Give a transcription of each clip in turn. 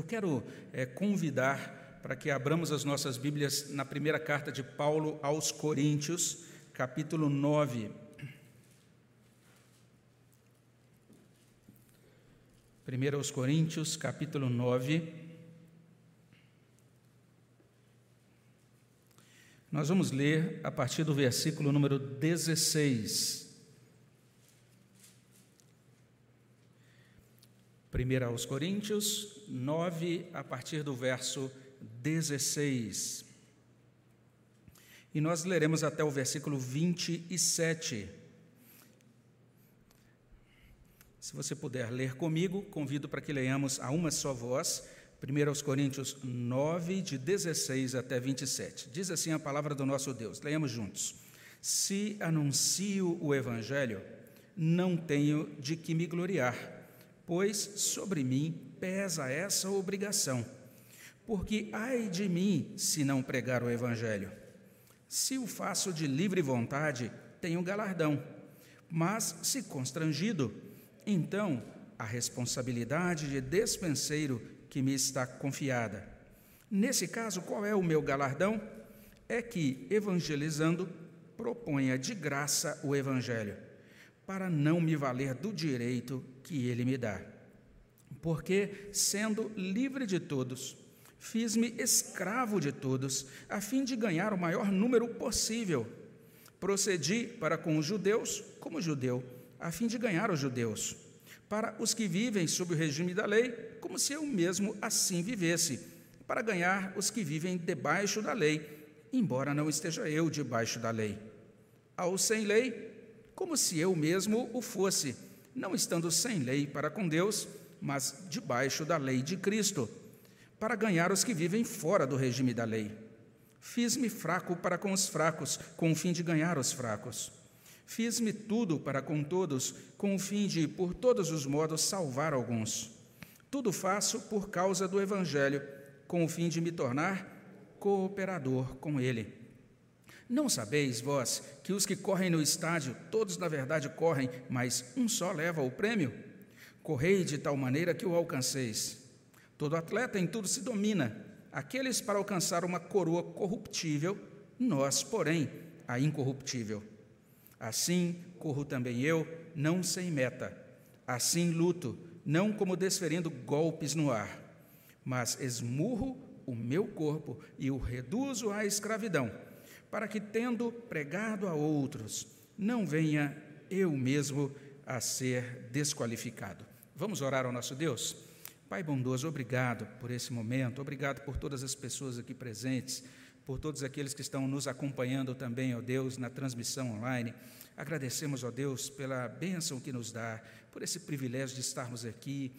Eu quero é, convidar para que abramos as nossas Bíblias na primeira carta de Paulo aos Coríntios, capítulo 9. Primeiro aos Coríntios, capítulo 9. Nós vamos ler a partir do versículo número 16. 1 aos Coríntios 9, a partir do verso 16. E nós leremos até o versículo 27. Se você puder ler comigo, convido para que leiamos a uma só voz, 1 aos Coríntios 9, de 16 até 27. Diz assim a palavra do nosso Deus. Leiamos juntos. Se anuncio o Evangelho, não tenho de que me gloriar pois sobre mim pesa essa obrigação. Porque ai de mim se não pregar o Evangelho. Se o faço de livre vontade, tenho galardão, mas se constrangido, então a responsabilidade de despenseiro que me está confiada. Nesse caso, qual é o meu galardão? É que, evangelizando, proponha de graça o Evangelho para não me valer do direito que ele me dá. Porque, sendo livre de todos, fiz-me escravo de todos, a fim de ganhar o maior número possível. Procedi para com os judeus como judeu, a fim de ganhar os judeus. Para os que vivem sob o regime da lei, como se eu mesmo assim vivesse, para ganhar os que vivem debaixo da lei, embora não esteja eu debaixo da lei. Aos sem lei, como se eu mesmo o fosse, não estando sem lei para com Deus, mas debaixo da lei de Cristo, para ganhar os que vivem fora do regime da lei. Fiz-me fraco para com os fracos, com o fim de ganhar os fracos. Fiz-me tudo para com todos, com o fim de, por todos os modos, salvar alguns. Tudo faço por causa do Evangelho, com o fim de me tornar cooperador com ele. Não sabeis, vós, que os que correm no estádio, todos na verdade correm, mas um só leva o prêmio? Correi de tal maneira que o alcanceis. Todo atleta em tudo se domina, aqueles para alcançar uma coroa corruptível, nós, porém, a incorruptível. Assim corro também eu, não sem meta. Assim luto, não como desferindo golpes no ar, mas esmurro o meu corpo e o reduzo à escravidão para que, tendo pregado a outros, não venha eu mesmo a ser desqualificado. Vamos orar ao nosso Deus? Pai bondoso, obrigado por esse momento, obrigado por todas as pessoas aqui presentes, por todos aqueles que estão nos acompanhando também, ó Deus, na transmissão online. Agradecemos, ó Deus, pela bênção que nos dá, por esse privilégio de estarmos aqui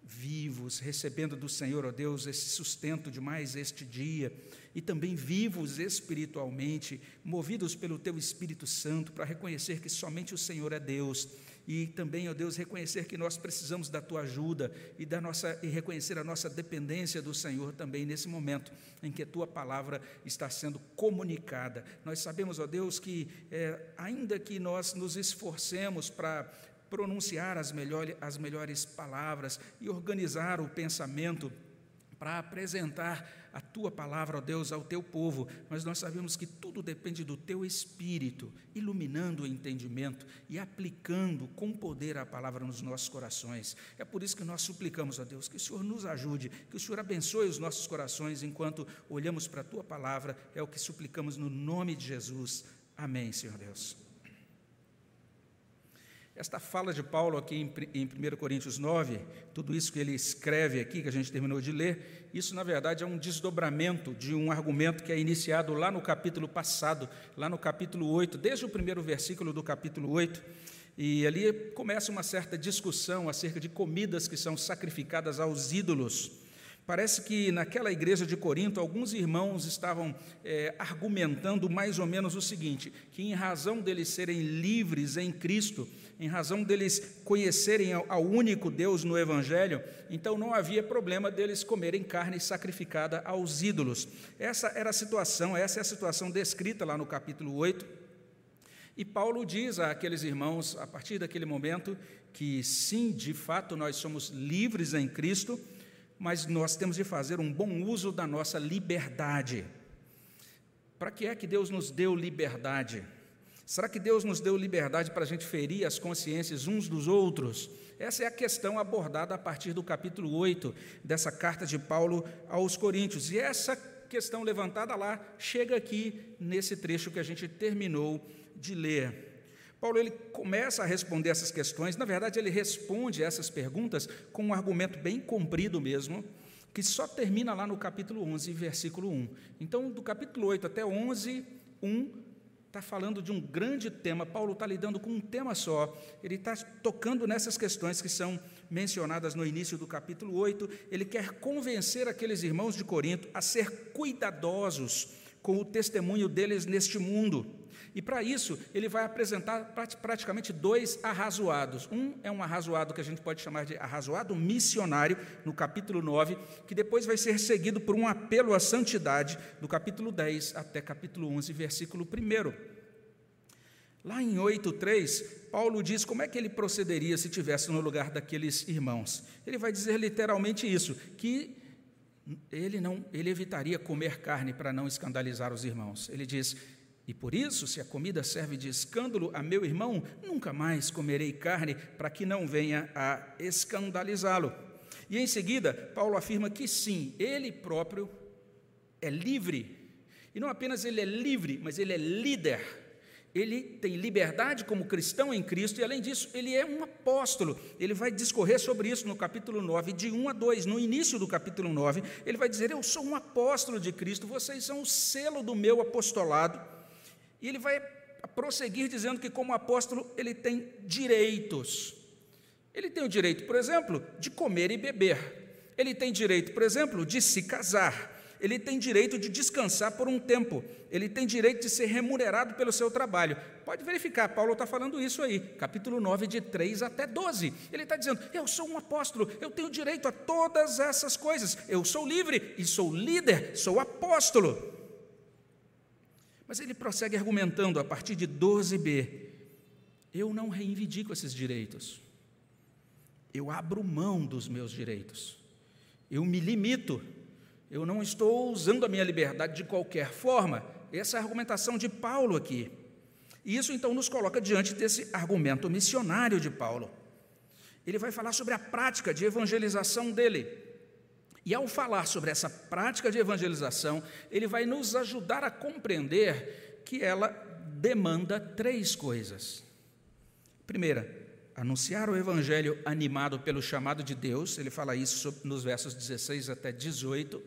vivos, recebendo do Senhor, ó Deus, esse sustento de mais este dia e também vivos espiritualmente, movidos pelo Teu Espírito Santo, para reconhecer que somente o Senhor é Deus e também, ó Deus, reconhecer que nós precisamos da tua ajuda e da nossa e reconhecer a nossa dependência do Senhor também nesse momento em que a tua palavra está sendo comunicada. Nós sabemos, ó Deus, que é, ainda que nós nos esforcemos para pronunciar as, melhor, as melhores palavras e organizar o pensamento para apresentar a tua palavra, ó Deus, ao teu povo, mas nós sabemos que tudo depende do teu espírito, iluminando o entendimento e aplicando com poder a palavra nos nossos corações. É por isso que nós suplicamos a Deus que o Senhor nos ajude, que o Senhor abençoe os nossos corações enquanto olhamos para a tua palavra, é o que suplicamos no nome de Jesus. Amém, Senhor Deus. Esta fala de Paulo aqui em 1 Coríntios 9, tudo isso que ele escreve aqui, que a gente terminou de ler, isso na verdade é um desdobramento de um argumento que é iniciado lá no capítulo passado, lá no capítulo 8, desde o primeiro versículo do capítulo 8. E ali começa uma certa discussão acerca de comidas que são sacrificadas aos ídolos. Parece que naquela igreja de Corinto, alguns irmãos estavam é, argumentando mais ou menos o seguinte: que em razão deles serem livres em Cristo, em razão deles conhecerem ao único Deus no Evangelho, então não havia problema deles comerem carne sacrificada aos ídolos. Essa era a situação, essa é a situação descrita lá no capítulo 8. E Paulo diz àqueles irmãos, a partir daquele momento, que sim, de fato nós somos livres em Cristo mas nós temos de fazer um bom uso da nossa liberdade. Para que é que Deus nos deu liberdade? Será que Deus nos deu liberdade para a gente ferir as consciências uns dos outros? Essa é a questão abordada a partir do capítulo 8 dessa carta de Paulo aos Coríntios. E essa questão levantada lá chega aqui nesse trecho que a gente terminou de ler. Paulo ele começa a responder essas questões, na verdade, ele responde essas perguntas com um argumento bem comprido mesmo, que só termina lá no capítulo 11, versículo 1. Então, do capítulo 8 até 11, 1, está falando de um grande tema. Paulo está lidando com um tema só. Ele está tocando nessas questões que são mencionadas no início do capítulo 8. Ele quer convencer aqueles irmãos de Corinto a ser cuidadosos com o testemunho deles neste mundo. E para isso, ele vai apresentar praticamente dois arrazoados. Um é um arrazoado que a gente pode chamar de arrazoado missionário, no capítulo 9, que depois vai ser seguido por um apelo à santidade, do capítulo 10 até capítulo 11, versículo 1. Lá em 8:3, Paulo diz como é que ele procederia se tivesse no lugar daqueles irmãos. Ele vai dizer literalmente isso, que ele não, ele evitaria comer carne para não escandalizar os irmãos. Ele diz: e por isso, se a comida serve de escândalo a meu irmão, nunca mais comerei carne para que não venha a escandalizá-lo. E em seguida, Paulo afirma que sim, ele próprio é livre. E não apenas ele é livre, mas ele é líder. Ele tem liberdade como cristão em Cristo e, além disso, ele é um apóstolo. Ele vai discorrer sobre isso no capítulo 9, de 1 a 2. No início do capítulo 9, ele vai dizer: Eu sou um apóstolo de Cristo, vocês são o selo do meu apostolado. E ele vai prosseguir dizendo que, como apóstolo, ele tem direitos. Ele tem o direito, por exemplo, de comer e beber. Ele tem direito, por exemplo, de se casar. Ele tem direito de descansar por um tempo. Ele tem direito de ser remunerado pelo seu trabalho. Pode verificar, Paulo está falando isso aí, capítulo 9, de 3 até 12. Ele está dizendo: Eu sou um apóstolo, eu tenho direito a todas essas coisas. Eu sou livre e sou líder, sou apóstolo. Mas ele prossegue argumentando a partir de 12b: eu não reivindico esses direitos, eu abro mão dos meus direitos, eu me limito, eu não estou usando a minha liberdade de qualquer forma. Essa é a argumentação de Paulo aqui. E isso então nos coloca diante desse argumento missionário de Paulo. Ele vai falar sobre a prática de evangelização dele. E ao falar sobre essa prática de evangelização, ele vai nos ajudar a compreender que ela demanda três coisas. Primeira, anunciar o evangelho animado pelo chamado de Deus, ele fala isso nos versos 16 até 18.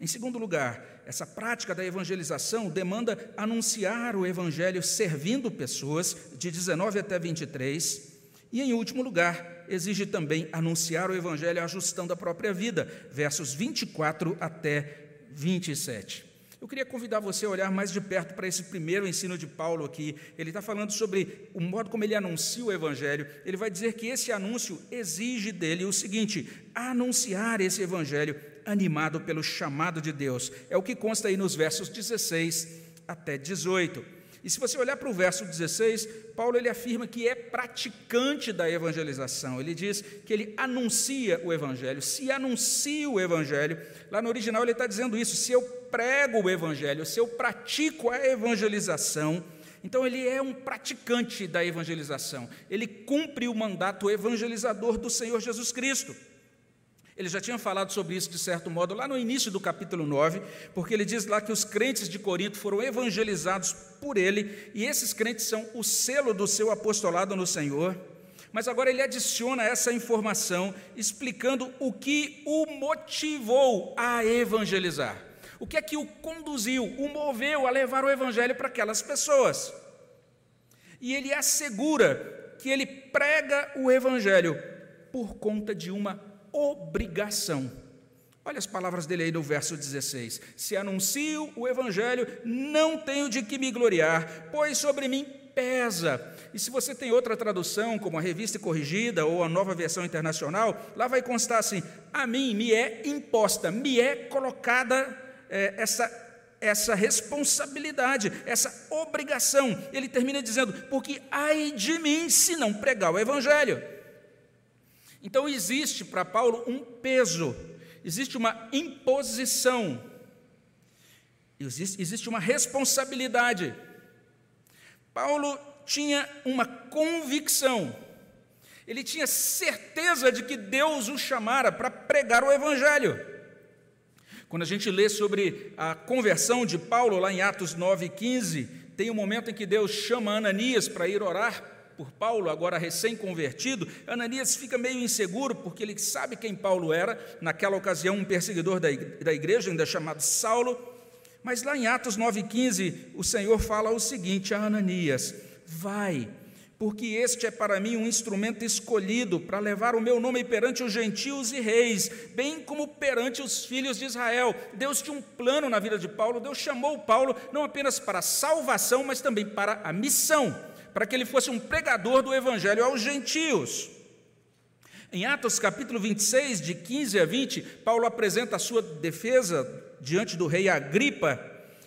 Em segundo lugar, essa prática da evangelização demanda anunciar o evangelho servindo pessoas, de 19 até 23. E em último lugar, exige também anunciar o Evangelho ajustando a própria vida, versos 24 até 27. Eu queria convidar você a olhar mais de perto para esse primeiro ensino de Paulo aqui. Ele está falando sobre o modo como ele anuncia o Evangelho. Ele vai dizer que esse anúncio exige dele o seguinte: anunciar esse Evangelho animado pelo chamado de Deus. É o que consta aí nos versos 16 até 18. E se você olhar para o verso 16, Paulo ele afirma que é praticante da evangelização. Ele diz que ele anuncia o evangelho, se anuncia o evangelho. Lá no original ele está dizendo isso: se eu prego o evangelho, se eu pratico a evangelização, então ele é um praticante da evangelização. Ele cumpre o mandato evangelizador do Senhor Jesus Cristo. Ele já tinha falado sobre isso de certo modo lá no início do capítulo 9, porque ele diz lá que os crentes de Corinto foram evangelizados por ele, e esses crentes são o selo do seu apostolado no Senhor. Mas agora ele adiciona essa informação, explicando o que o motivou a evangelizar. O que é que o conduziu, o moveu a levar o evangelho para aquelas pessoas. E ele assegura que ele prega o evangelho por conta de uma obrigação. Olha as palavras dele aí no verso 16: Se anuncio o evangelho, não tenho de que me gloriar, pois sobre mim pesa. E se você tem outra tradução, como a revista corrigida ou a nova versão internacional, lá vai constar assim: a mim me é imposta, me é colocada é, essa essa responsabilidade, essa obrigação. Ele termina dizendo: porque ai de mim se não pregar o evangelho. Então existe para Paulo um peso, existe uma imposição, existe, uma responsabilidade. Paulo tinha uma convicção, ele tinha certeza de que Deus o chamara para pregar o Evangelho. Quando a gente lê sobre a conversão de Paulo, lá em Atos 9,15, tem um momento em que Deus chama Ananias para ir orar por Paulo, agora recém-convertido, Ananias fica meio inseguro, porque ele sabe quem Paulo era, naquela ocasião um perseguidor da igreja, ainda chamado Saulo, mas lá em Atos 9,15, o Senhor fala o seguinte a Ananias: Vai, porque este é para mim um instrumento escolhido para levar o meu nome perante os gentios e reis, bem como perante os filhos de Israel. Deus tinha um plano na vida de Paulo, Deus chamou Paulo não apenas para a salvação, mas também para a missão para que ele fosse um pregador do evangelho aos gentios. Em Atos capítulo 26, de 15 a 20, Paulo apresenta a sua defesa diante do rei Agripa,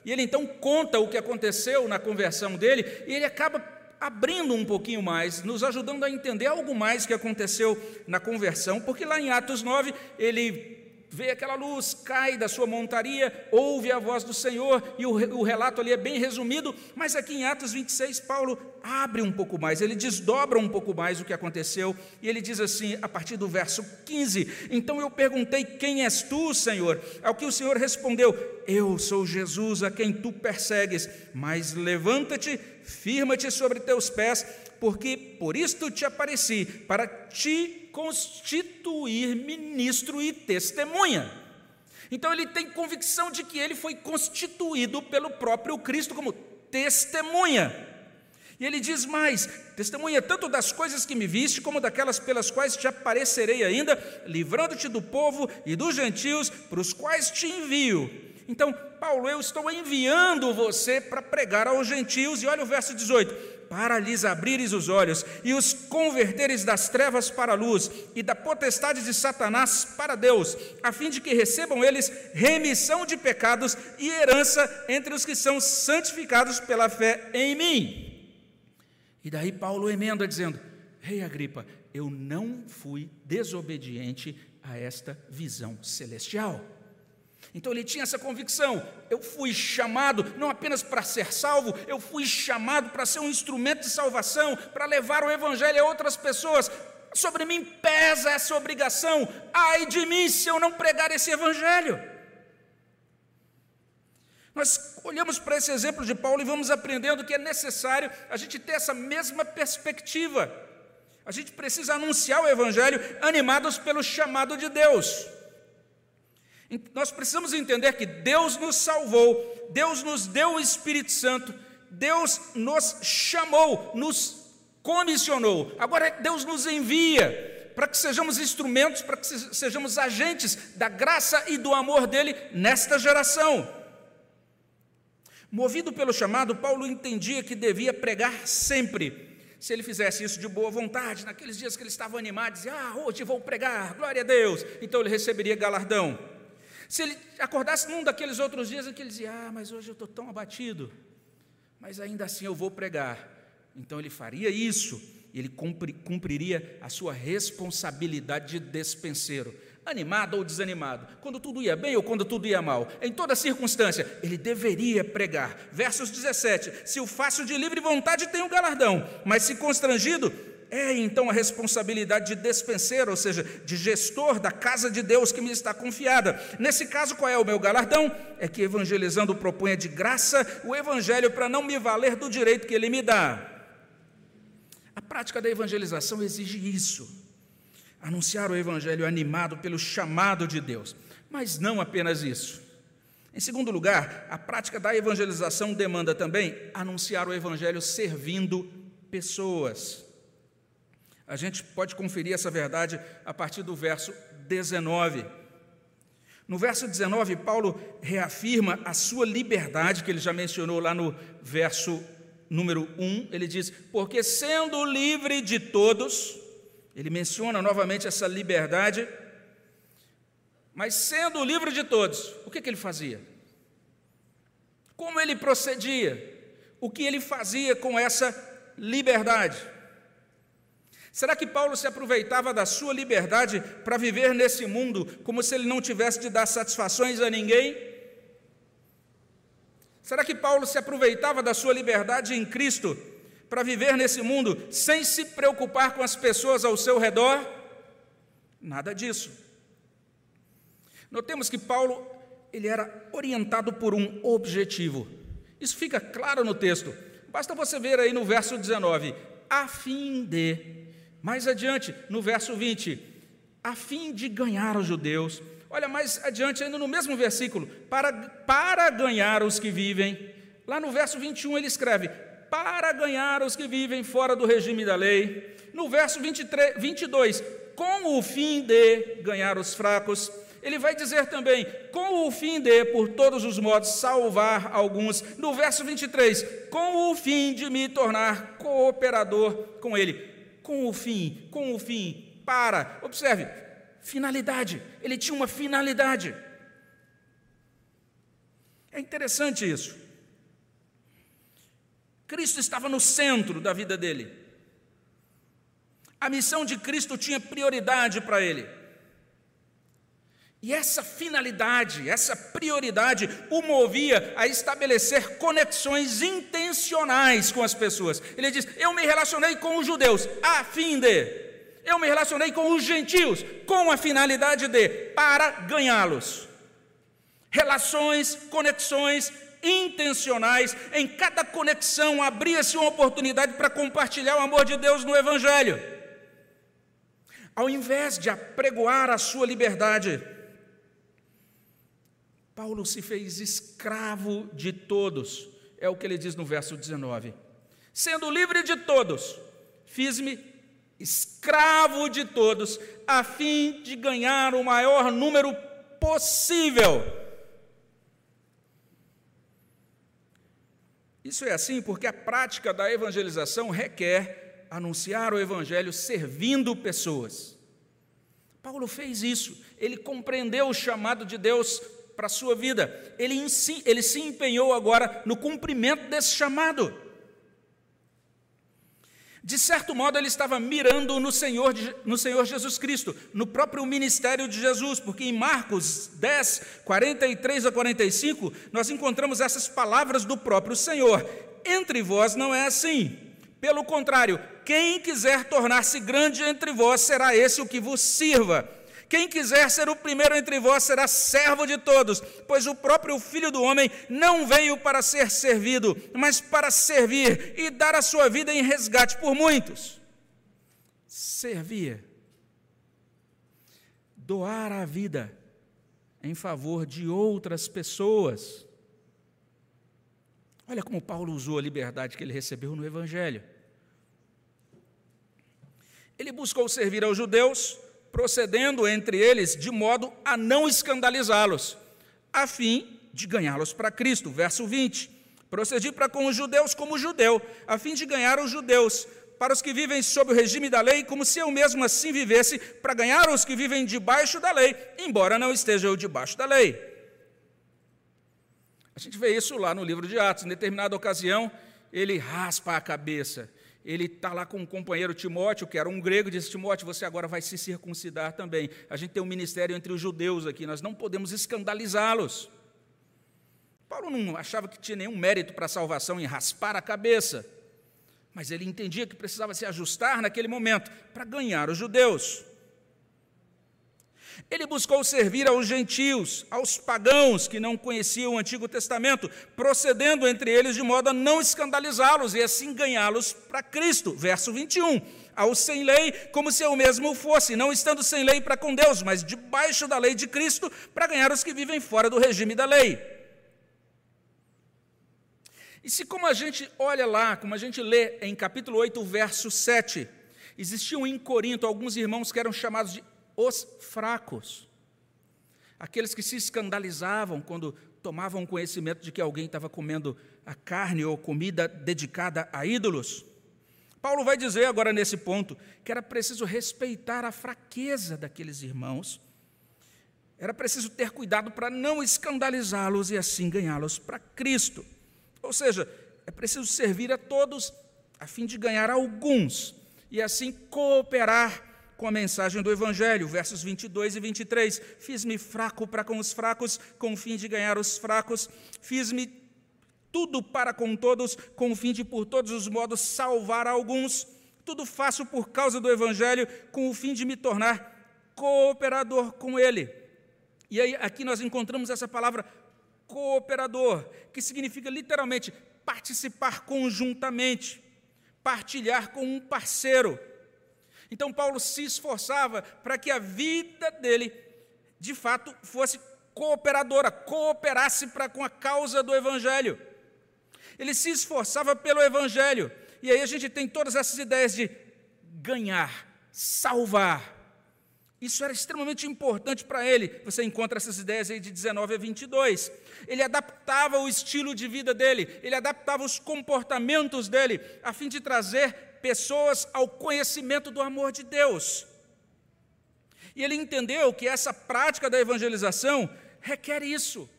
e ele então conta o que aconteceu na conversão dele, e ele acaba abrindo um pouquinho mais, nos ajudando a entender algo mais que aconteceu na conversão, porque lá em Atos 9 ele vê aquela luz, cai da sua montaria, ouve a voz do Senhor, e o, o, relato ali é bem resumido, mas aqui em Atos 26, Paulo abre um pouco mais, ele desdobra um pouco mais o que aconteceu, e ele diz assim, a partir do verso 15: Então eu perguntei: Quem és tu, Senhor? Ao que o Senhor respondeu: Eu sou Jesus a quem tu persegues, mas levanta-te, firma-te sobre teus pés, porque por isto te apareci, para te constituir ministro e testemunha. Então ele tem convicção de que ele foi constituído pelo próprio Cristo como testemunha. E ele diz mais: testemunha tanto das coisas que me viste, como daquelas pelas quais te aparecerei ainda, livrando-te do povo e dos gentios, para os quais te envio. Então, Paulo, eu estou enviando você para pregar aos gentios, e olha o verso 18: para lhes abrires os olhos e os converteres das trevas para a luz e da potestade de Satanás para Deus, a fim de que recebam eles remissão de pecados e herança entre os que são santificados pela fé em mim. E daí Paulo emenda dizendo: Rei Agripa, eu não fui desobediente a esta visão celestial. Então ele tinha essa convicção: eu fui chamado não apenas para ser salvo, eu fui chamado para ser um instrumento de salvação, para levar o Evangelho a outras pessoas. Sobre mim pesa essa obrigação, ai de mim se eu não pregar esse Evangelho. Nós olhamos para esse exemplo de Paulo e vamos aprendendo que é necessário a gente ter essa mesma perspectiva. A gente precisa anunciar o Evangelho animados pelo chamado de Deus. Nós precisamos entender que Deus nos salvou, Deus nos deu o Espírito Santo, Deus nos chamou, nos comissionou. Agora Deus nos envia para que sejamos instrumentos, para que sejamos agentes da graça e do amor dele nesta geração. Movido pelo chamado, Paulo entendia que devia pregar sempre. Se ele fizesse isso de boa vontade, naqueles dias que ele estava animado, dizia: Ah, hoje vou pregar, glória a Deus, então ele receberia galardão. Se ele acordasse num daqueles outros dias em que ele dizia: Ah, mas hoje eu estou tão abatido, mas ainda assim eu vou pregar. Então ele faria isso, ele cumpriria a sua responsabilidade de despenseiro, animado ou desanimado, quando tudo ia bem ou quando tudo ia mal, em toda circunstância, ele deveria pregar. Versos 17: Se o faço de livre vontade, tenho galardão, mas se constrangido, é então a responsabilidade de despenseiro, ou seja, de gestor da casa de Deus que me está confiada. Nesse caso, qual é o meu galardão? É que evangelizando proponha de graça o evangelho para não me valer do direito que ele me dá. A prática da evangelização exige isso. Anunciar o evangelho animado pelo chamado de Deus, mas não apenas isso. Em segundo lugar, a prática da evangelização demanda também anunciar o evangelho servindo pessoas. A gente pode conferir essa verdade a partir do verso 19. No verso 19, Paulo reafirma a sua liberdade, que ele já mencionou lá no verso número 1. Ele diz: Porque sendo livre de todos, ele menciona novamente essa liberdade, mas sendo livre de todos, o que, que ele fazia? Como ele procedia? O que ele fazia com essa liberdade? Será que Paulo se aproveitava da sua liberdade para viver nesse mundo como se ele não tivesse de dar satisfações a ninguém? Será que Paulo se aproveitava da sua liberdade em Cristo para viver nesse mundo sem se preocupar com as pessoas ao seu redor? Nada disso. Notemos que Paulo ele era orientado por um objetivo. Isso fica claro no texto. Basta você ver aí no verso 19, a fim de. Mais adiante, no verso 20, a fim de ganhar os judeus. Olha, mais adiante, ainda no mesmo versículo, para, para ganhar os que vivem. Lá no verso 21 ele escreve: para ganhar os que vivem fora do regime da lei. No verso 23, 22, com o fim de ganhar os fracos. Ele vai dizer também, com o fim de, por todos os modos, salvar alguns. No verso 23, com o fim de me tornar cooperador com ele. Com o fim, com o fim, para. Observe, finalidade. Ele tinha uma finalidade. É interessante isso. Cristo estava no centro da vida dele. A missão de Cristo tinha prioridade para ele. E essa finalidade, essa prioridade o movia a estabelecer conexões intencionais com as pessoas. Ele diz: Eu me relacionei com os judeus a fim de. Eu me relacionei com os gentios com a finalidade de para ganhá-los. Relações, conexões intencionais, em cada conexão abria-se uma oportunidade para compartilhar o amor de Deus no evangelho. Ao invés de apregoar a sua liberdade, Paulo se fez escravo de todos, é o que ele diz no verso 19. Sendo livre de todos, fiz-me escravo de todos, a fim de ganhar o maior número possível. Isso é assim porque a prática da evangelização requer anunciar o evangelho servindo pessoas. Paulo fez isso, ele compreendeu o chamado de Deus para a sua vida. Ele, ele se empenhou agora no cumprimento desse chamado. De certo modo, ele estava mirando no Senhor, no Senhor Jesus Cristo, no próprio ministério de Jesus, porque em Marcos 10, 43 a 45, nós encontramos essas palavras do próprio Senhor: Entre vós não é assim. Pelo contrário, quem quiser tornar-se grande entre vós, será esse o que vos sirva. Quem quiser ser o primeiro entre vós será servo de todos, pois o próprio Filho do Homem não veio para ser servido, mas para servir e dar a sua vida em resgate por muitos. Servir. Doar a vida em favor de outras pessoas. Olha como Paulo usou a liberdade que ele recebeu no Evangelho. Ele buscou servir aos judeus, procedendo entre eles de modo a não escandalizá-los, a fim de ganhá-los para Cristo. Verso 20. Procedi para com os judeus como judeu, a fim de ganhar os judeus, para os que vivem sob o regime da lei, como se eu mesmo assim vivesse, para ganhar os que vivem debaixo da lei, embora não esteja eu debaixo da lei. A gente vê isso lá no livro de Atos. Em determinada ocasião, ele raspa a cabeça ele está lá com um companheiro Timóteo, que era um grego, disse: Timóteo, você agora vai se circuncidar também. A gente tem um ministério entre os judeus aqui, nós não podemos escandalizá-los. Paulo não achava que tinha nenhum mérito para a salvação em raspar a cabeça, mas ele entendia que precisava se ajustar naquele momento para ganhar os judeus. Ele buscou servir aos gentios, aos pagãos que não conheciam o Antigo Testamento, procedendo entre eles de modo a não escandalizá-los e assim ganhá-los para Cristo. Verso 21. Aos sem lei, como se eu mesmo fosse, não estando sem lei para com Deus, mas debaixo da lei de Cristo, para ganhar os que vivem fora do regime da lei. E se, como a gente olha lá, como a gente lê em capítulo 8, verso 7, existiam em Corinto alguns irmãos que eram chamados de os fracos, aqueles que se escandalizavam quando tomavam conhecimento de que alguém estava comendo a carne ou comida dedicada a ídolos. Paulo vai dizer agora nesse ponto que era preciso respeitar a fraqueza daqueles irmãos, era preciso ter cuidado para não escandalizá-los e assim ganhá-los para Cristo. Ou seja, é preciso servir a todos a fim de ganhar alguns e assim cooperar com a mensagem do Evangelho, versos 22 e 23. Fiz-me fraco para com os fracos, com o fim de ganhar os fracos. Fiz-me tudo para com todos, com o fim de, por todos os modos, salvar alguns. Tudo faço por causa do Evangelho, com o fim de me tornar cooperador com ele. E aí, aqui nós encontramos essa palavra cooperador, que significa literalmente participar conjuntamente, partilhar com um parceiro. Então, Paulo se esforçava para que a vida dele, de fato, fosse cooperadora, cooperasse para com a causa do Evangelho. Ele se esforçava pelo Evangelho. E aí a gente tem todas essas ideias de ganhar, salvar. Isso era extremamente importante para ele. Você encontra essas ideias aí de 19 a 22. Ele adaptava o estilo de vida dele, ele adaptava os comportamentos dele, a fim de trazer pessoas ao conhecimento do amor de Deus. E ele entendeu que essa prática da evangelização requer isso.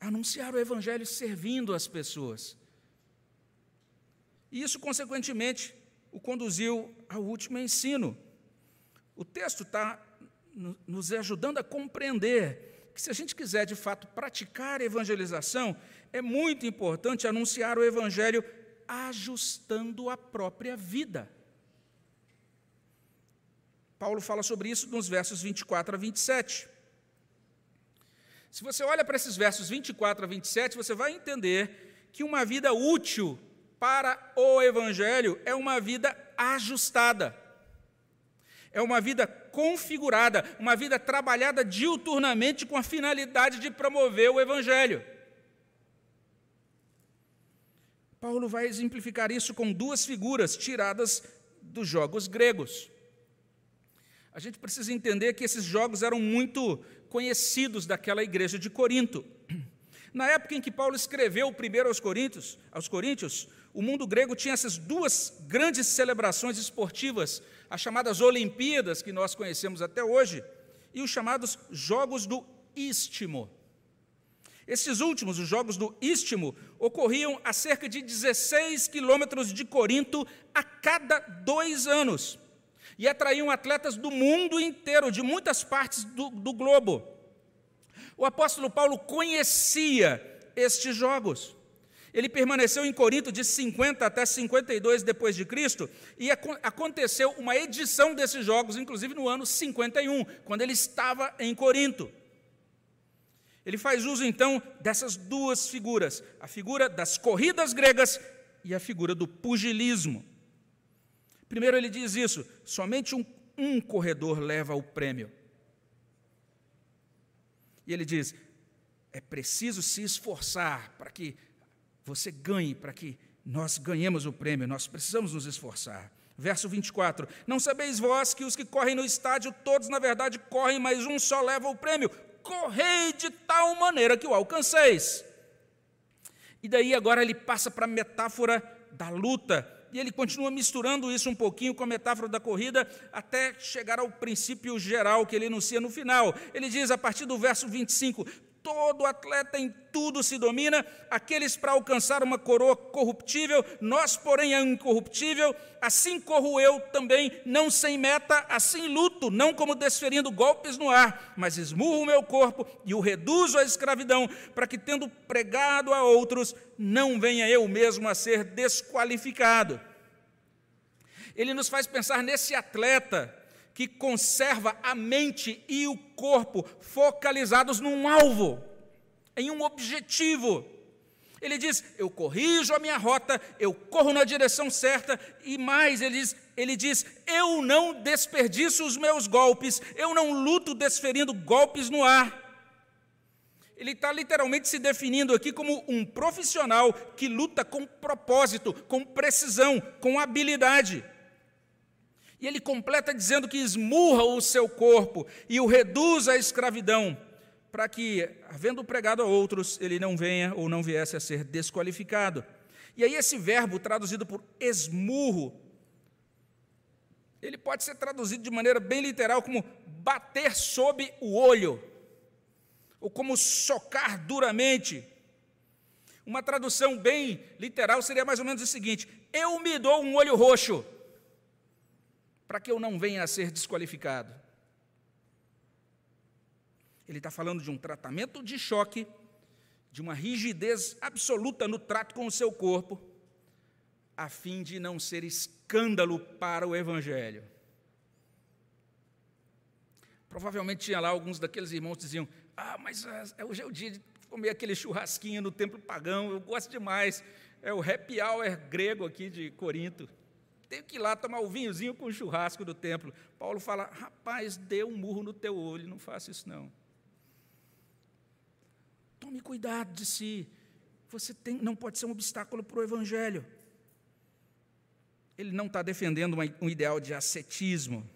Anunciar o evangelho servindo as pessoas. E isso, consequentemente, o conduziu ao último ensino. O texto está nos ajudando a compreender que, se a gente quiser de fato praticar evangelização, é muito importante anunciar o evangelho ajustando a própria vida. Paulo fala sobre isso nos versos 24 a 27. Se você olha para esses versos 24 a 27, você vai entender que uma vida útil para o Evangelho é uma vida ajustada, é uma vida configurada, uma vida trabalhada diuturnamente com a finalidade de promover o Evangelho. Paulo vai exemplificar isso com duas figuras tiradas dos jogos gregos. A gente precisa entender que esses jogos eram muito conhecidos daquela igreja de Corinto. Na época em que Paulo escreveu primeiro aos Coríntios, aos Coríntios, o mundo grego tinha essas duas grandes celebrações esportivas, as chamadas Olimpíadas, que nós conhecemos até hoje, e os chamados Jogos do Istmo. Esses últimos, os Jogos do Istmo, ocorriam a cerca de 16 quilômetros de Corinto a cada dois anos e atraíam atletas do mundo inteiro, de muitas partes do, do globo. O apóstolo Paulo conhecia estes Jogos. Ele permaneceu em Corinto de 50 até 52 depois de Cristo e aconteceu uma edição desses jogos, inclusive no ano 51, quando ele estava em Corinto. Ele faz uso então dessas duas figuras, a figura das corridas gregas e a figura do pugilismo. Primeiro ele diz isso: somente um, um corredor leva o prêmio. E ele diz: é preciso se esforçar para que você ganhe, para que nós ganhemos o prêmio, nós precisamos nos esforçar. Verso 24: Não sabeis vós que os que correm no estádio, todos na verdade correm, mas um só leva o prêmio correi de tal maneira que o alcanceis. E daí agora ele passa para a metáfora da luta, e ele continua misturando isso um pouquinho com a metáfora da corrida, até chegar ao princípio geral que ele enuncia no final. Ele diz, a partir do verso 25: todo atleta em tudo se domina, aqueles para alcançar uma coroa corruptível, nós, porém, é incorruptível, assim corro eu também, não sem meta, assim luto, não como desferindo golpes no ar, mas esmurro o meu corpo e o reduzo à escravidão, para que, tendo pregado a outros, não venha eu mesmo a ser desqualificado. Ele nos faz pensar nesse atleta que conserva a mente e o corpo focalizados num alvo, em um objetivo. Ele diz: Eu corrijo a minha rota, eu corro na direção certa, e mais, ele diz, ele diz: Eu não desperdiço os meus golpes, eu não luto desferindo golpes no ar. Ele está literalmente se definindo aqui como um profissional que luta com propósito, com precisão, com habilidade. E ele completa dizendo que esmurra o seu corpo e o reduz à escravidão, para que, havendo pregado a outros, ele não venha ou não viesse a ser desqualificado. E aí, esse verbo, traduzido por esmurro, ele pode ser traduzido de maneira bem literal como bater sob o olho, ou como socar duramente. Uma tradução bem literal seria mais ou menos o seguinte: Eu me dou um olho roxo, para que eu não venha a ser desqualificado. Ele está falando de um tratamento de choque, de uma rigidez absoluta no trato com o seu corpo, a fim de não ser escândalo para o Evangelho. Provavelmente tinha lá alguns daqueles irmãos que diziam: Ah, mas ah, hoje é o dia de comer aquele churrasquinho no templo pagão, eu gosto demais. É o happy hour grego aqui de Corinto. Tenho que ir lá tomar o vinhozinho com o churrasco do templo. Paulo fala: Rapaz, dê um murro no teu olho, não faça isso não. Tome cuidado de si. Você tem, não pode ser um obstáculo para o Evangelho. Ele não está defendendo uma, um ideal de ascetismo,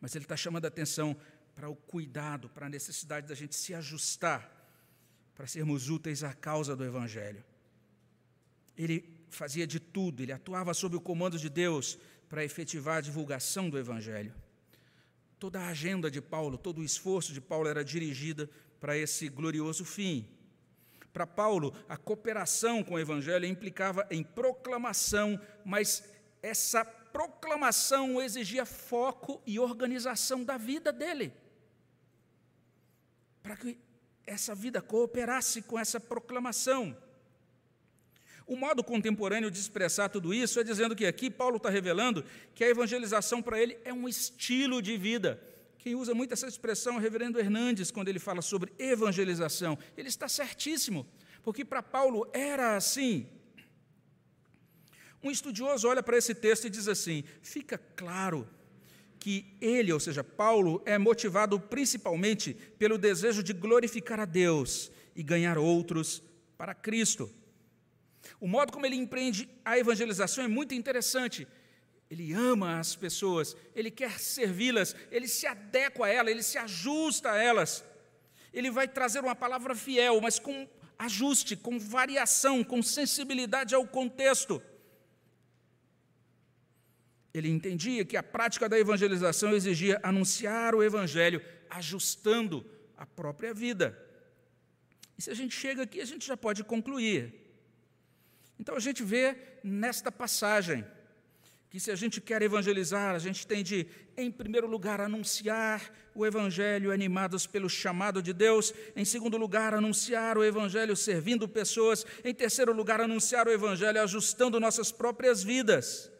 mas ele está chamando a atenção para o cuidado, para a necessidade da gente se ajustar, para sermos úteis à causa do Evangelho. Ele fazia de tudo, ele atuava sob o comando de Deus para efetivar a divulgação do Evangelho. Toda a agenda de Paulo, todo o esforço de Paulo era dirigida para esse glorioso fim. Para Paulo, a cooperação com o Evangelho implicava em proclamação, mas essa proclamação exigia foco e organização da vida dele. Para que essa vida cooperasse com essa proclamação. O modo contemporâneo de expressar tudo isso é dizendo que aqui Paulo está revelando que a evangelização para ele é um estilo de vida. Quem usa muito essa expressão é o reverendo Hernandes, quando ele fala sobre evangelização. Ele está certíssimo, porque para Paulo era assim. Um estudioso olha para esse texto e diz assim: fica claro que ele, ou seja, Paulo, é motivado principalmente pelo desejo de glorificar a Deus e ganhar outros para Cristo. O modo como ele empreende a evangelização é muito interessante. Ele ama as pessoas, ele quer servi-las, ele se adequa a elas, ele se ajusta a elas. Ele vai trazer uma palavra fiel, mas com ajuste, com variação, com sensibilidade ao contexto. Ele entendia que a prática da evangelização exigia anunciar o evangelho, ajustando a própria vida. E se a gente chega aqui, a gente já pode concluir. Então a gente vê nesta passagem que se a gente quer evangelizar, a gente tem de, em primeiro lugar, anunciar o Evangelho animados pelo chamado de Deus, em segundo lugar, anunciar o Evangelho servindo pessoas, em terceiro lugar, anunciar o Evangelho ajustando nossas próprias vidas.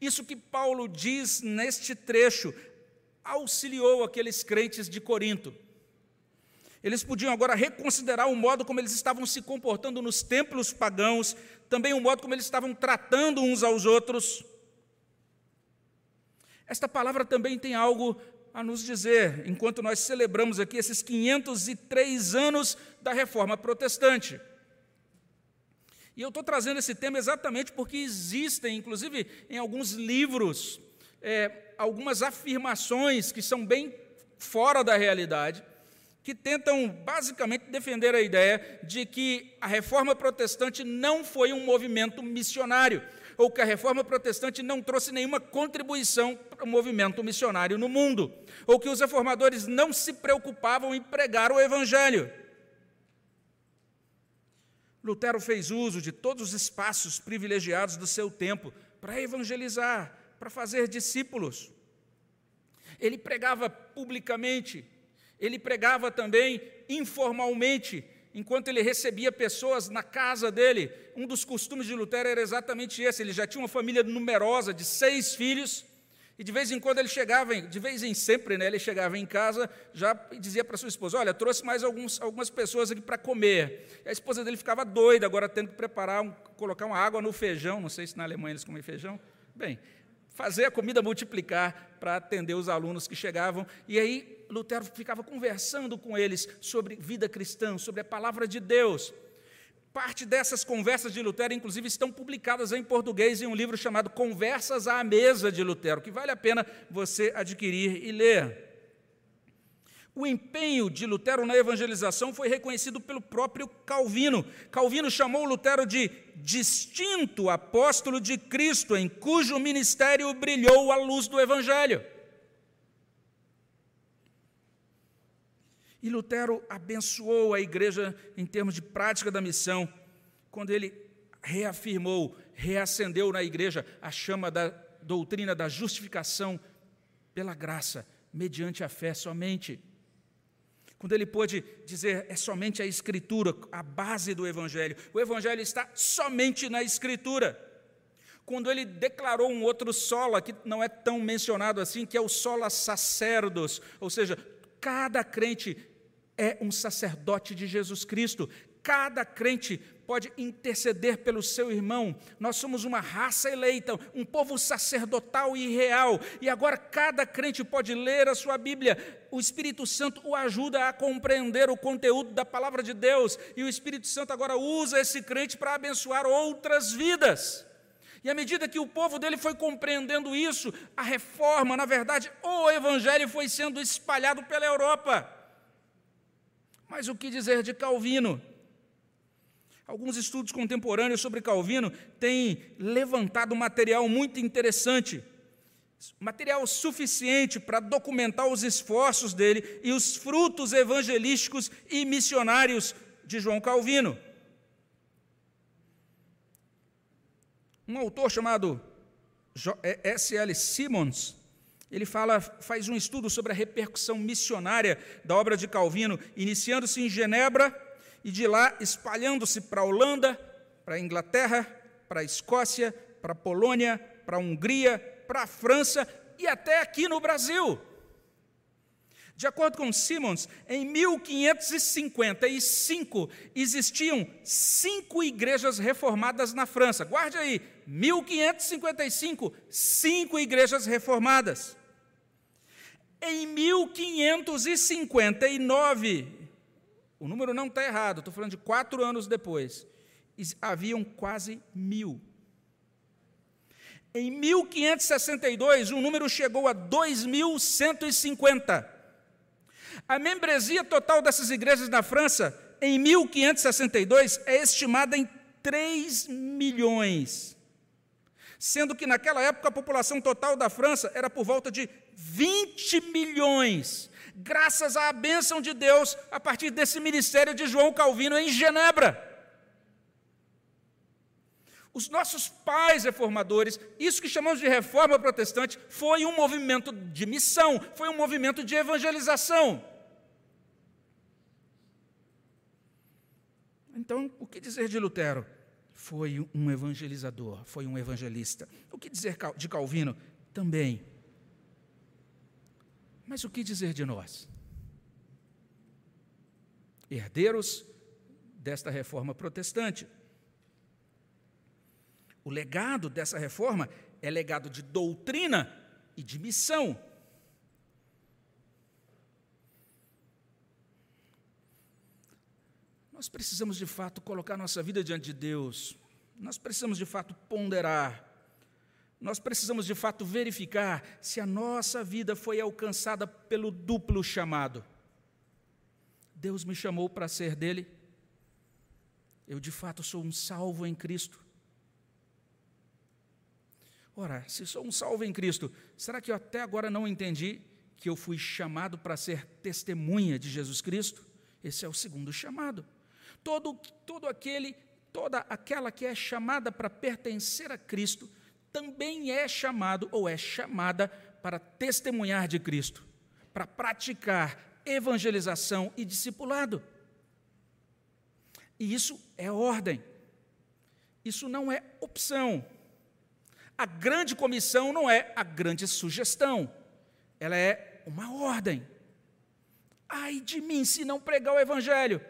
Isso que Paulo diz neste trecho auxiliou aqueles crentes de Corinto. Eles podiam agora reconsiderar o modo como eles estavam se comportando nos templos pagãos, também o modo como eles estavam tratando uns aos outros. Esta palavra também tem algo a nos dizer, enquanto nós celebramos aqui esses 503 anos da reforma protestante. E eu estou trazendo esse tema exatamente porque existem, inclusive em alguns livros, é, algumas afirmações que são bem fora da realidade, que tentam basicamente defender a ideia de que a reforma protestante não foi um movimento missionário, ou que a reforma protestante não trouxe nenhuma contribuição para o movimento missionário no mundo, ou que os reformadores não se preocupavam em pregar o evangelho. Lutero fez uso de todos os espaços privilegiados do seu tempo para evangelizar, para fazer discípulos. Ele pregava publicamente, ele pregava também informalmente, enquanto ele recebia pessoas na casa dele. Um dos costumes de Lutero era exatamente esse: ele já tinha uma família numerosa de seis filhos. E de vez em quando ele chegava, de vez em sempre, né, ele chegava em casa já dizia para sua esposa: Olha, trouxe mais alguns, algumas pessoas aqui para comer. E a esposa dele ficava doida, agora tendo que preparar, um, colocar uma água no feijão. Não sei se na Alemanha eles comem feijão. Bem, fazer a comida multiplicar para atender os alunos que chegavam. E aí Lutero ficava conversando com eles sobre vida cristã, sobre a palavra de Deus. Parte dessas conversas de Lutero, inclusive, estão publicadas em português em um livro chamado Conversas à Mesa de Lutero, que vale a pena você adquirir e ler. O empenho de Lutero na evangelização foi reconhecido pelo próprio Calvino. Calvino chamou Lutero de distinto apóstolo de Cristo, em cujo ministério brilhou a luz do Evangelho. E Lutero abençoou a igreja em termos de prática da missão, quando ele reafirmou, reacendeu na igreja a chama da doutrina da justificação pela graça, mediante a fé somente. Quando ele pôde dizer, é somente a Escritura, a base do Evangelho. O Evangelho está somente na Escritura. Quando ele declarou um outro sola, que não é tão mencionado assim, que é o sola sacerdos, ou seja, cada crente é um sacerdote de Jesus Cristo. Cada crente pode interceder pelo seu irmão. Nós somos uma raça eleita, um povo sacerdotal e real. E agora cada crente pode ler a sua Bíblia. O Espírito Santo o ajuda a compreender o conteúdo da palavra de Deus. E o Espírito Santo agora usa esse crente para abençoar outras vidas. E à medida que o povo dele foi compreendendo isso, a reforma, na verdade, o evangelho foi sendo espalhado pela Europa. Mas o que dizer de Calvino? Alguns estudos contemporâneos sobre Calvino têm levantado material muito interessante, material suficiente para documentar os esforços dele e os frutos evangelísticos e missionários de João Calvino. Um autor chamado S.L. Simmons ele fala, faz um estudo sobre a repercussão missionária da obra de Calvino, iniciando-se em Genebra e de lá espalhando-se para a Holanda, para a Inglaterra, para a Escócia, para a Polônia, para a Hungria, para a França e até aqui no Brasil. De acordo com Simmons, em 1555 existiam cinco igrejas reformadas na França. Guarde aí, 1555, cinco igrejas reformadas. Em 1559, o número não está errado, estou falando de quatro anos depois, haviam quase mil. Em 1562, o número chegou a 2.150. A membresia total dessas igrejas na França, em 1562, é estimada em 3 milhões sendo que naquela época a população total da França era por volta de 20 milhões, graças à bênção de Deus a partir desse ministério de João Calvino em Genebra. Os nossos pais reformadores, isso que chamamos de reforma protestante, foi um movimento de missão, foi um movimento de evangelização. Então, o que dizer de Lutero? foi um evangelizador, foi um evangelista. O que dizer de Calvino? Também. Mas o que dizer de nós? Herdeiros desta reforma protestante. O legado dessa reforma é legado de doutrina e de missão. Nós precisamos de fato colocar nossa vida diante de Deus, nós precisamos de fato ponderar, nós precisamos de fato verificar se a nossa vida foi alcançada pelo duplo chamado. Deus me chamou para ser dele, eu de fato sou um salvo em Cristo. Ora, se sou um salvo em Cristo, será que eu até agora não entendi que eu fui chamado para ser testemunha de Jesus Cristo? Esse é o segundo chamado. Todo, todo aquele, toda aquela que é chamada para pertencer a Cristo, também é chamado ou é chamada para testemunhar de Cristo, para praticar evangelização e discipulado. E isso é ordem. Isso não é opção. A grande comissão não é a grande sugestão. Ela é uma ordem. Ai de mim se não pregar o evangelho.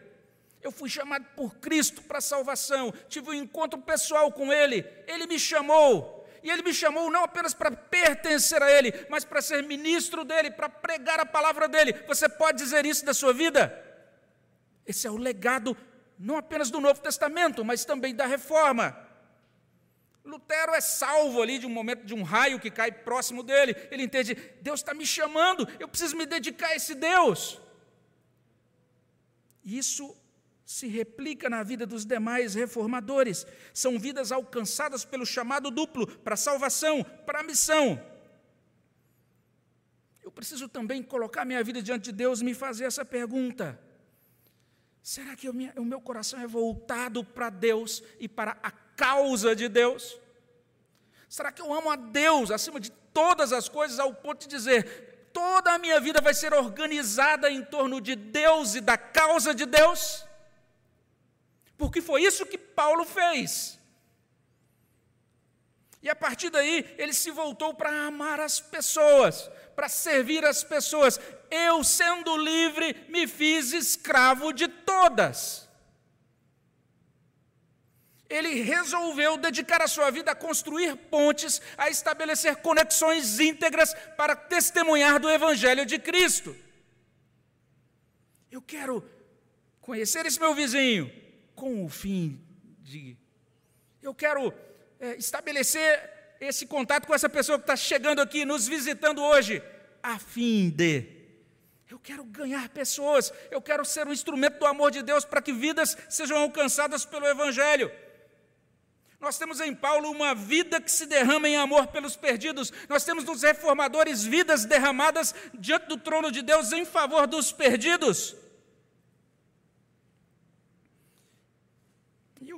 Eu fui chamado por Cristo para a salvação, tive um encontro pessoal com Ele, Ele me chamou, e Ele me chamou não apenas para pertencer a Ele, mas para ser ministro dEle, para pregar a palavra dEle. Você pode dizer isso da sua vida? Esse é o legado, não apenas do Novo Testamento, mas também da reforma. Lutero é salvo ali de um momento de um raio que cai próximo dele. Ele entende: Deus está me chamando, eu preciso me dedicar a esse Deus. Isso se replica na vida dos demais reformadores. São vidas alcançadas pelo chamado duplo para salvação, para missão. eu preciso também colocar minha vida diante de Deus e me fazer essa pergunta: será que o meu coração é voltado para Deus e para a causa de Deus? Será que eu amo a Deus acima de todas as coisas, ao ponto de dizer: toda a minha vida vai ser organizada em torno de Deus e da causa de Deus? Porque foi isso que Paulo fez. E a partir daí, ele se voltou para amar as pessoas, para servir as pessoas. Eu, sendo livre, me fiz escravo de todas. Ele resolveu dedicar a sua vida a construir pontes, a estabelecer conexões íntegras para testemunhar do Evangelho de Cristo. Eu quero conhecer esse meu vizinho com o fim de. Eu quero é, estabelecer esse contato com essa pessoa que está chegando aqui, nos visitando hoje, a fim de. Eu quero ganhar pessoas, eu quero ser um instrumento do amor de Deus para que vidas sejam alcançadas pelo Evangelho. Nós temos em Paulo uma vida que se derrama em amor pelos perdidos. Nós temos nos reformadores vidas derramadas diante do trono de Deus em favor dos perdidos.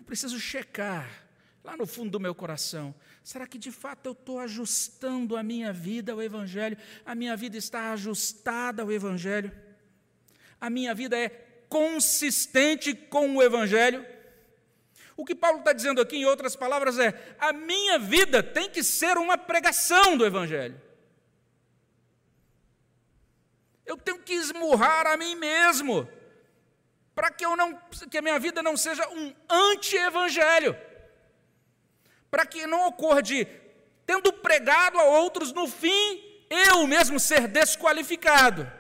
Eu preciso checar lá no fundo do meu coração: será que de fato eu estou ajustando a minha vida ao Evangelho? A minha vida está ajustada ao Evangelho? A minha vida é consistente com o Evangelho? O que Paulo está dizendo aqui, em outras palavras, é: a minha vida tem que ser uma pregação do Evangelho. Eu tenho que esmurrar a mim mesmo, para que, eu não, que a minha vida não seja um anti-evangelho. Para que não ocorra de, tendo pregado a outros, no fim, eu mesmo ser desqualificado.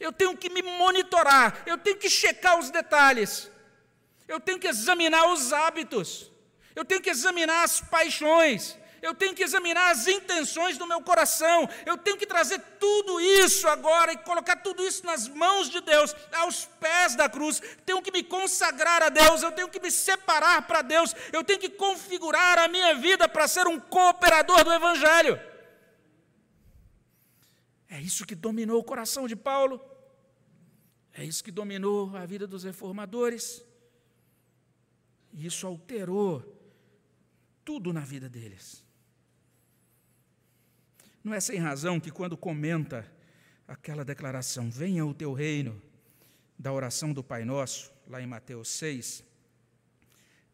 Eu tenho que me monitorar, eu tenho que checar os detalhes, eu tenho que examinar os hábitos, eu tenho que examinar as paixões, eu tenho que examinar as intenções do meu coração, eu tenho que trazer tudo isso agora e colocar tudo isso nas mãos de Deus, aos pés da cruz. Tenho que me consagrar a Deus, eu tenho que me separar para Deus, eu tenho que configurar a minha vida para ser um cooperador do Evangelho. É isso que dominou o coração de Paulo, é isso que dominou a vida dos reformadores, e isso alterou tudo na vida deles. Não é sem razão que, quando comenta aquela declaração, venha o teu reino, da oração do Pai Nosso, lá em Mateus 6,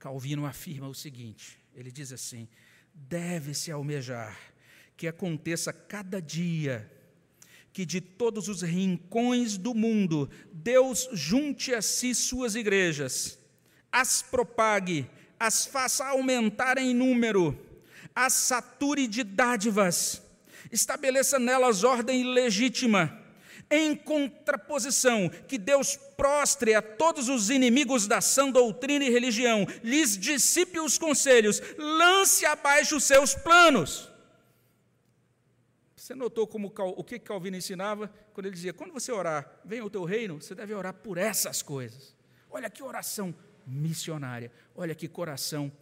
Calvino afirma o seguinte: ele diz assim: deve-se almejar que aconteça cada dia que de todos os rincões do mundo Deus junte a si suas igrejas, as propague, as faça aumentar em número, as sature de dádivas, estabeleça nelas ordem legítima, em contraposição, que Deus prostre a todos os inimigos da sã doutrina e religião, lhes dissipe os conselhos, lance abaixo os seus planos. Você notou como o que Calvino ensinava quando ele dizia: quando você orar, venha o teu reino, você deve orar por essas coisas. Olha que oração missionária, olha que coração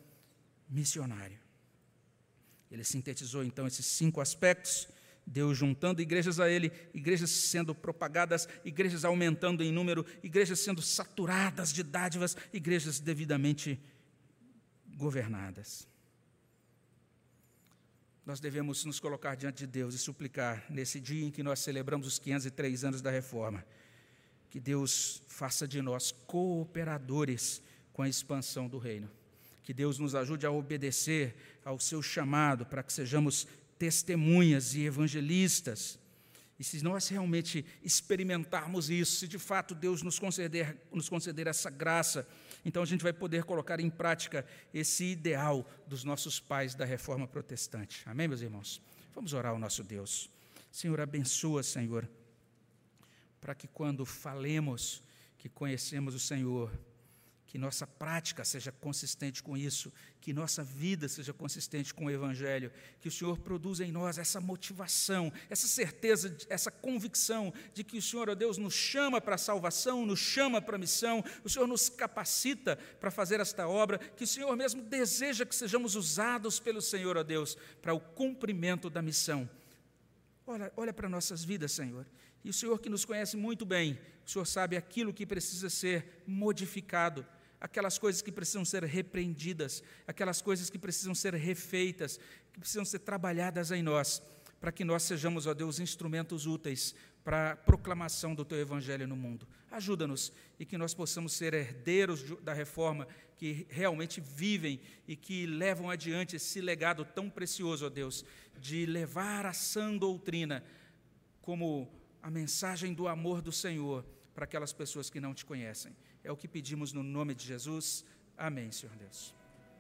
missionário. Ele sintetizou então esses cinco aspectos. Deus juntando igrejas a Ele, igrejas sendo propagadas, igrejas aumentando em número, igrejas sendo saturadas de dádivas, igrejas devidamente governadas. Nós devemos nos colocar diante de Deus e suplicar, nesse dia em que nós celebramos os 503 anos da reforma, que Deus faça de nós cooperadores com a expansão do reino. Que Deus nos ajude a obedecer ao seu chamado para que sejamos testemunhas e evangelistas. E se nós realmente experimentarmos isso, se de fato Deus nos conceder, nos conceder essa graça, então a gente vai poder colocar em prática esse ideal dos nossos pais da reforma protestante. Amém, meus irmãos? Vamos orar ao nosso Deus. Senhor, abençoa, Senhor, para que quando falemos que conhecemos o Senhor, que nossa prática seja consistente com isso, que nossa vida seja consistente com o Evangelho, que o Senhor produza em nós essa motivação, essa certeza, essa convicção de que o Senhor, ó Deus, nos chama para a salvação, nos chama para a missão, o Senhor nos capacita para fazer esta obra, que o Senhor mesmo deseja que sejamos usados pelo Senhor, ó Deus, para o cumprimento da missão Olha, olha para nossas vidas, Senhor. E o Senhor que nos conhece muito bem, o Senhor sabe aquilo que precisa ser modificado, aquelas coisas que precisam ser repreendidas, aquelas coisas que precisam ser refeitas, que precisam ser trabalhadas em nós, para que nós sejamos, ó Deus, instrumentos úteis para a proclamação do Teu Evangelho no mundo. Ajuda-nos e que nós possamos ser herdeiros da reforma, que realmente vivem e que levam adiante esse legado tão precioso, ó Deus, de levar a sã doutrina como a mensagem do amor do Senhor para aquelas pessoas que não te conhecem. É o que pedimos no nome de Jesus. Amém, Senhor Deus.